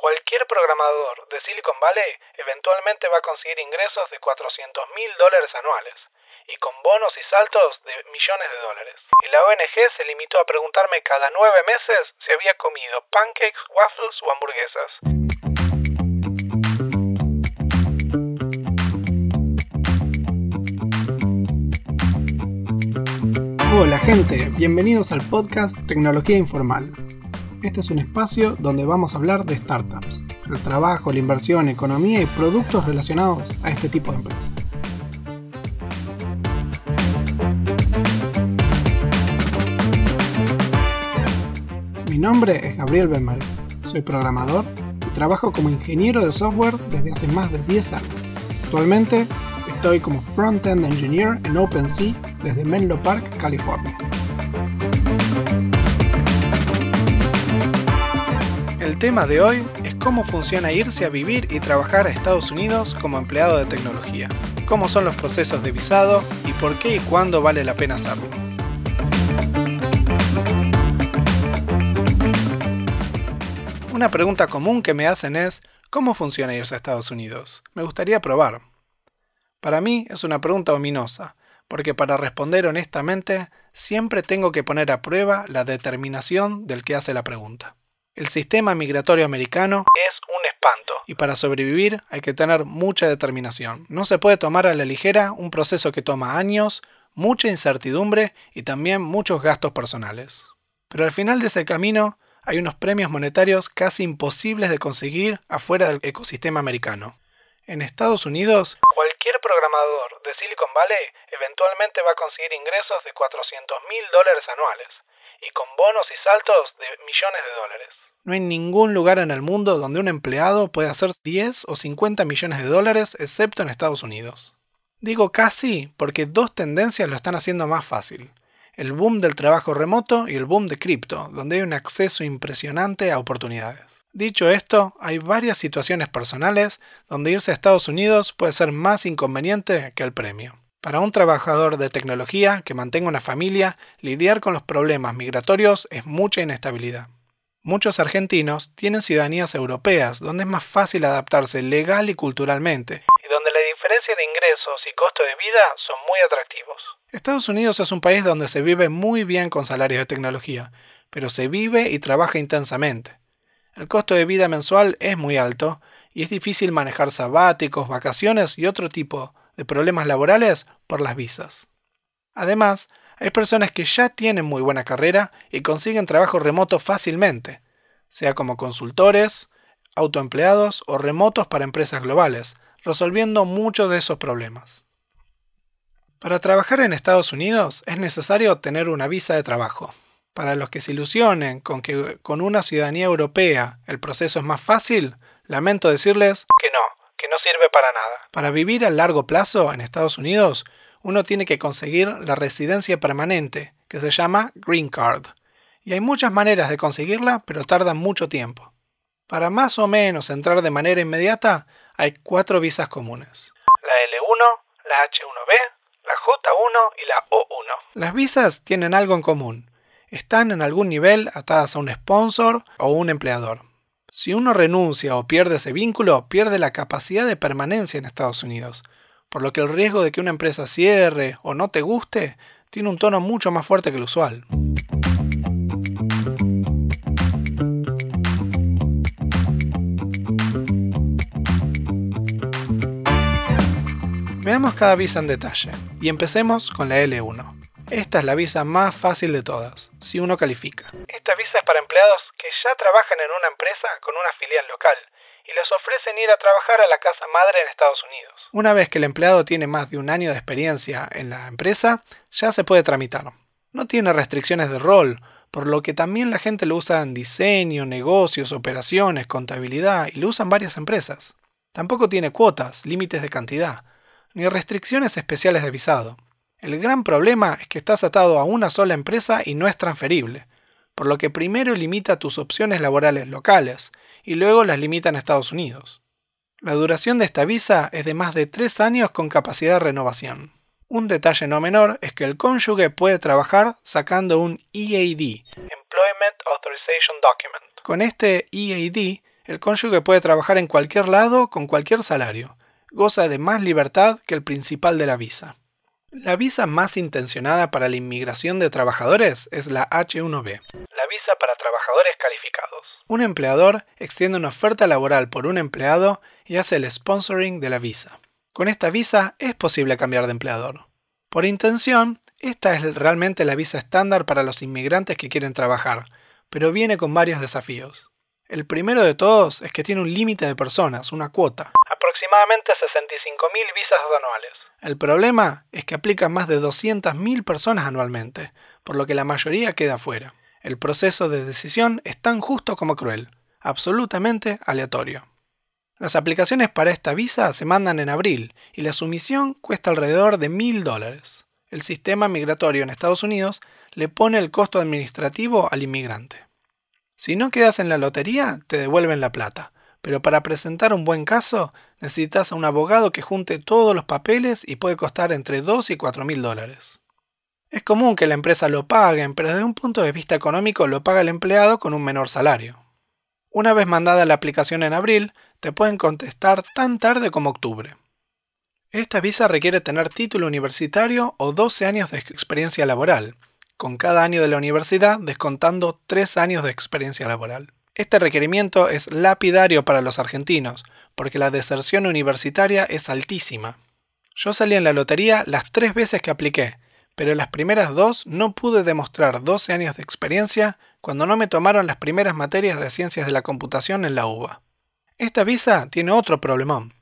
Cualquier programador de Silicon Valley eventualmente va a conseguir ingresos de 400 mil dólares anuales y con bonos y saltos de millones de dólares. Y la ONG se limitó a preguntarme cada nueve meses si había comido pancakes, waffles o hamburguesas. Hola gente, bienvenidos al podcast Tecnología Informal. Este es un espacio donde vamos a hablar de startups, el trabajo, la inversión, economía y productos relacionados a este tipo de empresas. Mi nombre es Gabriel Benmarí, soy programador y trabajo como ingeniero de software desde hace más de 10 años. Actualmente estoy como Front-End Engineer en OpenSea desde Menlo Park, California. Tema de hoy es cómo funciona irse a vivir y trabajar a Estados Unidos como empleado de tecnología, cómo son los procesos de visado y por qué y cuándo vale la pena hacerlo. Una pregunta común que me hacen es, ¿cómo funciona irse a Estados Unidos? Me gustaría probar. Para mí es una pregunta ominosa, porque para responder honestamente siempre tengo que poner a prueba la determinación del que hace la pregunta. El sistema migratorio americano Es un espanto. y para sobrevivir hay que tener mucha determinación. No se puede tomar a la ligera un proceso que toma años, mucha incertidumbre y también muchos gastos personales. Pero al final de ese camino hay unos premios monetarios casi imposibles de conseguir afuera del ecosistema americano. En Estados Unidos, Cualquier programador de Silicon Valley eventualmente va a conseguir ingresos de 400 mil dólares anuales y con bonos y saltos de millones de dólares. No hay ningún lugar en el mundo donde un empleado pueda hacer 10 o 50 millones de dólares excepto en Estados Unidos. Digo casi porque dos tendencias lo están haciendo más fácil. El boom del trabajo remoto y el boom de cripto, donde hay un acceso impresionante a oportunidades. Dicho esto, hay varias situaciones personales donde irse a Estados Unidos puede ser más inconveniente que el premio. Para un trabajador de tecnología que mantenga una familia, lidiar con los problemas migratorios es mucha inestabilidad. Muchos argentinos tienen ciudadanías europeas, donde es más fácil adaptarse legal y culturalmente. Y donde la diferencia de ingresos y costo de vida son muy atractivos. Estados Unidos es un país donde se vive muy bien con salarios de tecnología, pero se vive y trabaja intensamente. El costo de vida mensual es muy alto y es difícil manejar sabáticos, vacaciones y otro tipo de problemas laborales por las visas. Además, hay personas que ya tienen muy buena carrera y consiguen trabajo remoto fácilmente, sea como consultores, autoempleados o remotos para empresas globales, resolviendo muchos de esos problemas. Para trabajar en Estados Unidos es necesario tener una visa de trabajo. Para los que se ilusionen con que con una ciudadanía europea el proceso es más fácil, lamento decirles Que no, que no sirve para nada. para vivir a largo plazo en Estados Unidos, uno tiene que conseguir la residencia permanente, que se llama Green Card. Y hay muchas maneras de conseguirla, pero tardan mucho tiempo. Para más o menos entrar de manera inmediata, hay cuatro visas comunes. La L1, la H1B, la J1 y la O1. Las visas tienen algo en común. Están en algún nivel atadas a un sponsor o un empleador. Si uno renuncia o pierde ese vínculo, pierde la capacidad de permanencia en Estados Unidos, por lo que el riesgo de que una empresa cierre o no te guste tiene un tono mucho más fuerte que el usual. Veamos cada visa en detalle y empecemos con la L1. Esta es la visa más fácil de todas, si uno califica. Esta visa es para empleados que ya trabajan en una empresa con una filial local y les ofrecen ir a trabajar a la casa madre en Estados Unidos. Una vez que el empleado tiene más de un año de experiencia en la empresa, ya se puede tramitar. No tiene restricciones de rol, por lo que también la gente lo usa en diseño, negocios, operaciones, contabilidad y lo usan varias empresas. Tampoco tiene cuotas, límites de cantidad, ni restricciones especiales de visado. El gran problema es que estás atado a una sola empresa y no es transferible, por lo que primero limita tus opciones laborales locales y luego las limita en Estados Unidos. La duración de esta visa es de más de 3 años con capacidad de renovación. Un detalle no menor es que el cónyuge puede trabajar sacando un EAD. Employment Authorization Document. Con este EAD El cónyuge puede trabajar en cualquier lado con cualquier salario. Goza de más libertad que el principal de la visa. La visa más intencionada para la inmigración de trabajadores es la H1B. Trabajadores calificados. Un empleador extiende una oferta laboral por un empleado y hace el sponsoring de la visa. Con esta visa es posible cambiar de empleador. Por intención, esta es realmente la visa estándar para los inmigrantes que quieren trabajar, pero viene con varios desafíos. El primero de todos es que tiene un límite de personas, una cuota. Aproximadamente 65.000 visas anuales. El problema es que aplican más de 200.000 personas anualmente, por lo que la mayoría queda fuera. El proceso de decisión es tan justo como cruel, absolutamente aleatorio. Las aplicaciones para esta visa se mandan en abril y la sumisión cuesta alrededor de mil dólares. El sistema migratorio en Estados Unidos le pone el costo administrativo al inmigrante. Si no quedas en la lotería, te devuelven la plata, pero para presentar un buen caso necesitas a un abogado que junte todos los papeles y puede costar entre 2 y 4 mil dólares. Es común que la empresa lo pague, pero desde un punto de vista económico lo paga el empleado con un menor salario. Una vez mandada la aplicación en abril, te pueden contestar tan tarde como octubre. Esta visa requiere tener título universitario o 12 años de experiencia laboral, con cada año de la universidad descontando 3 años de experiencia laboral. Este requerimiento es lapidario para los argentinos, porque la deserción universitaria es altísima. Yo salí en la lotería las tres veces que apliqué, pero las primeras dos no pude demostrar 12 años de experiencia cuando no me tomaron las primeras materias de ciencias de la computación en la UBA. Esta visa tiene otro problemón.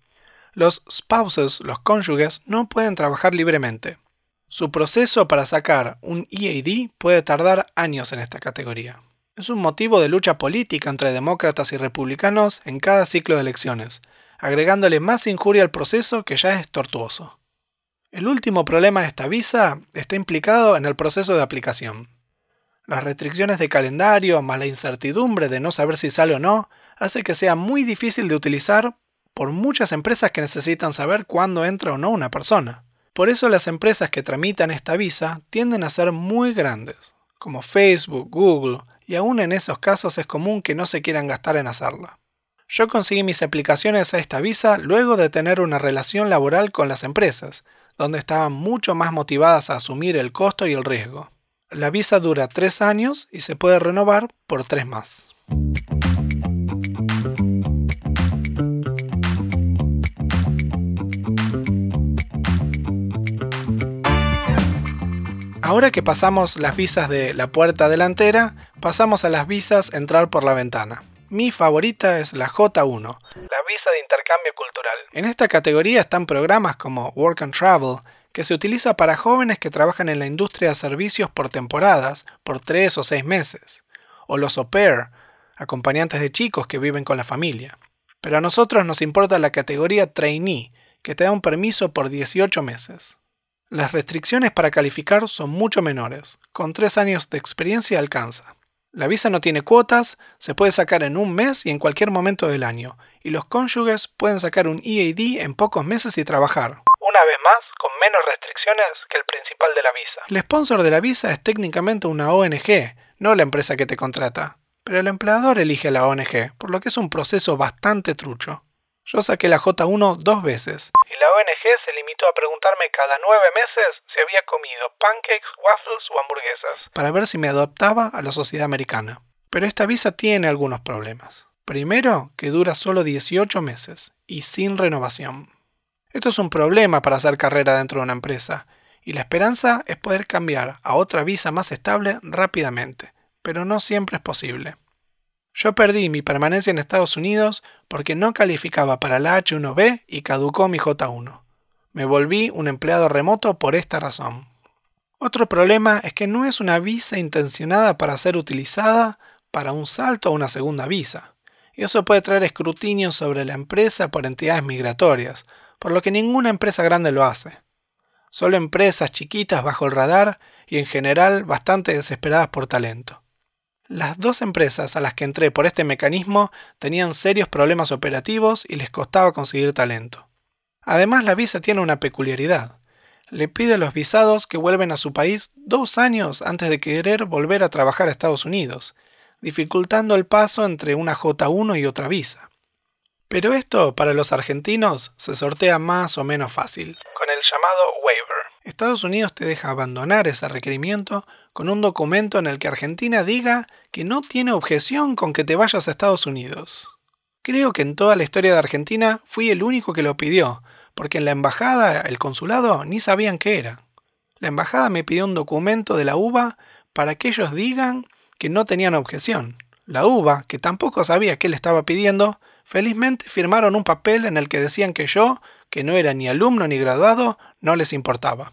Los spouses, los cónyuges, no pueden trabajar libremente. Su proceso para sacar un EAD puede tardar años en esta categoría. Es un motivo de lucha política entre demócratas y republicanos en cada ciclo de elecciones, agregándole más injuria al proceso que ya es tortuoso. El último problema de esta visa está implicado en el proceso de aplicación. Las restricciones de calendario, más la incertidumbre de no saber si sale o no, hace que sea muy difícil de utilizar por muchas empresas que necesitan saber cuándo entra o no una persona. Por eso las empresas que tramitan esta visa tienden a ser muy grandes, como Facebook, Google, y aún en esos casos es común que no se quieran gastar en hacerla. Yo conseguí mis aplicaciones a esta visa luego de tener una relación laboral con las empresas, donde estaban mucho más motivadas a asumir el costo y el riesgo. La visa dura tres años y se puede renovar por tres más. Ahora que pasamos las visas de la puerta delantera, pasamos a las visas entrar por la ventana. Mi favorita es la J1. En esta categoría están programas como Work and Travel, que se utiliza para jóvenes que trabajan en la industria de servicios por temporadas, por tres o seis meses, o los au pair, acompañantes de chicos que viven con la familia. Pero a nosotros nos importa la categoría trainee, que te da un permiso por 18 meses. Las restricciones para calificar son mucho menores, con tres años de experiencia alcanza. La visa no tiene cuotas, se puede sacar en un mes y en cualquier momento del año, y los cónyuges pueden sacar un EAD en pocos meses y trabajar. Una vez más, con menos restricciones que el principal de la visa. El sponsor de la visa es técnicamente una ONG, no la empresa que te contrata, pero el empleador elige a la ONG, por lo que es un proceso bastante trucho. Yo saqué la J1 dos veces. Y la ONG se a preguntarme cada nueve meses si había comido pancakes, waffles o hamburguesas. Para ver si me adaptaba a la sociedad americana. Pero esta visa tiene algunos problemas. Primero, que dura solo 18 meses y sin renovación. Esto es un problema para hacer carrera dentro de una empresa, y la esperanza es poder cambiar a otra visa más estable rápidamente, pero no siempre es posible. Yo perdí mi permanencia en Estados Unidos porque no calificaba para la H1B y caducó mi J1. Me volví un empleado remoto por esta razón. Otro problema es que no es una visa intencionada para ser utilizada para un salto a una segunda visa. Y eso puede traer escrutinio sobre la empresa por entidades migratorias, por lo que ninguna empresa grande lo hace. Solo empresas chiquitas bajo el radar y en general bastante desesperadas por talento. Las dos empresas a las que entré por este mecanismo tenían serios problemas operativos y les costaba conseguir talento. Además, la visa tiene una peculiaridad. Le pide a los visados que vuelven a su país dos años antes de querer volver a trabajar a Estados Unidos, dificultando el paso entre una J1 y otra visa. Pero esto para los argentinos se sortea más o menos fácil. Con el llamado waiver. Estados Unidos te deja abandonar ese requerimiento con un documento en el que Argentina diga que no tiene objeción con que te vayas a Estados Unidos. Creo que en toda la historia de Argentina fui el único que lo pidió, porque en la embajada, el consulado, ni sabían qué era. La embajada me pidió un documento de la UBA para que ellos digan que no tenían objeción. La UBA, que tampoco sabía qué le estaba pidiendo, felizmente firmaron un papel en el que decían que yo, que no era ni alumno ni graduado, no les importaba.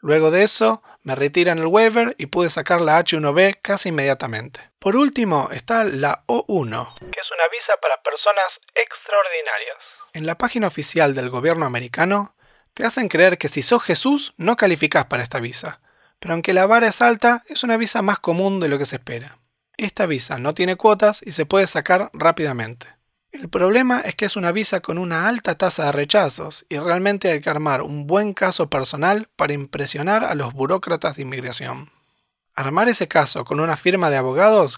Luego de eso, me retiran el waiver y pude sacar la H1B casi inmediatamente. Por último está la O1, que es una visa para personas extraordinarias. En la página oficial del gobierno americano, te hacen creer que si sos Jesús no calificás para esta visa, pero aunque la vara es alta, es una visa más común de lo que se espera. Esta visa no tiene cuotas y se puede sacar rápidamente. El problema es que es una visa con una alta tasa de rechazos y realmente hay que armar un buen caso personal para impresionar a los burócratas de inmigración. Armar ese caso con una firma de abogados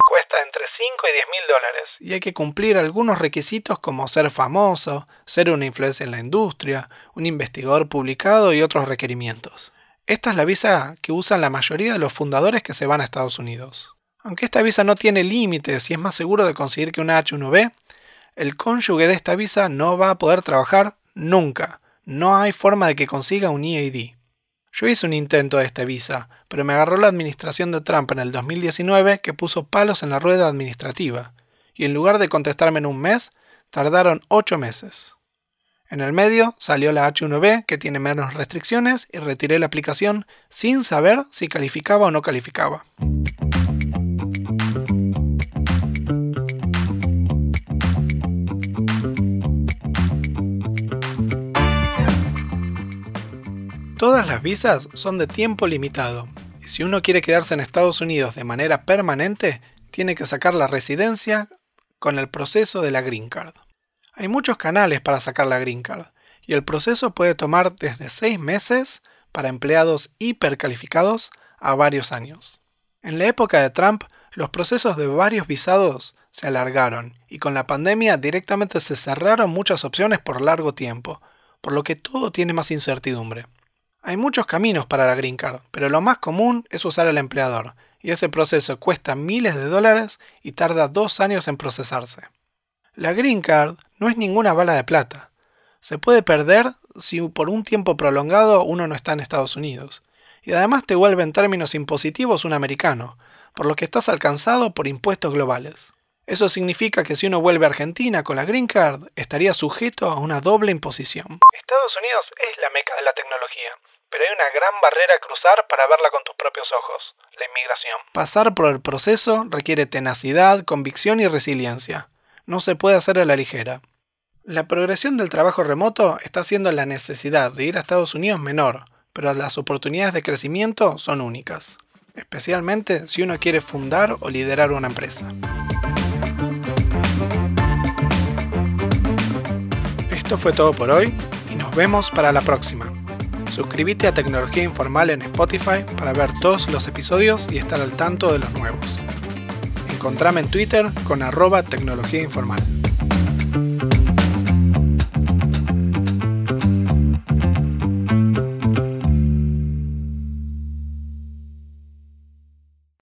Y hay que cumplir algunos requisitos como ser famoso, ser una influencia en la industria, un investigador publicado y otros requerimientos. Esta es la visa que usan la mayoría de los fundadores que se van a Estados Unidos. Aunque esta visa no tiene límites y es más seguro de conseguir que una H1B, el cónyuge de esta visa no va a poder trabajar nunca. No hay forma de que consiga un EAD. Yo hice un intento de esta visa, pero me agarró la administración de Trump en el 2019 que puso palos en la rueda administrativa, y en lugar de contestarme en un mes, tardaron ocho meses. En el medio salió la H1B que tiene menos restricciones y retiré la aplicación sin saber si calificaba o no calificaba. Todas las visas son de tiempo limitado y si uno quiere quedarse en Estados Unidos de manera permanente, tiene que sacar la residencia con el proceso de la Green Card. Hay muchos canales para sacar la Green Card y el proceso puede tomar desde seis meses para empleados hipercalificados a varios años. En la época de Trump, los procesos de varios visados se alargaron y con la pandemia directamente se cerraron muchas opciones por largo tiempo, por lo que todo tiene más incertidumbre. Hay muchos caminos para la Green Card, pero lo más común es usar al empleador, y ese proceso cuesta miles de dólares y tarda dos años en procesarse. La Green Card no es ninguna bala de plata. Se puede perder si por un tiempo prolongado uno no está en Estados Unidos. Y además te vuelve en términos impositivos un americano, por lo que estás alcanzado por impuestos globales. Eso significa que si uno vuelve a Argentina con la Green Card, estaría sujeto a una doble imposición. Estados Unidos es la meca de la tecnología, pero hay una gran barrera a cruzar para verla con tus propios ojos, inmigración. Pasar por el proceso requiere tenacidad, convicción y resiliencia no se puede hacer a la ligera. La progresión del trabajo remoto está haciendo la necesidad de ir a Estados Unidos menor, pero las oportunidades de crecimiento son únicas, especialmente si uno quiere fundar o liderar una empresa. Esto fue todo por hoy y nos vemos para la próxima. Suscríbete a Tecnología Informal en Spotify para ver todos los episodios y estar al tanto de los nuevos. Encontrame en Twitter con arroba tecnología informal.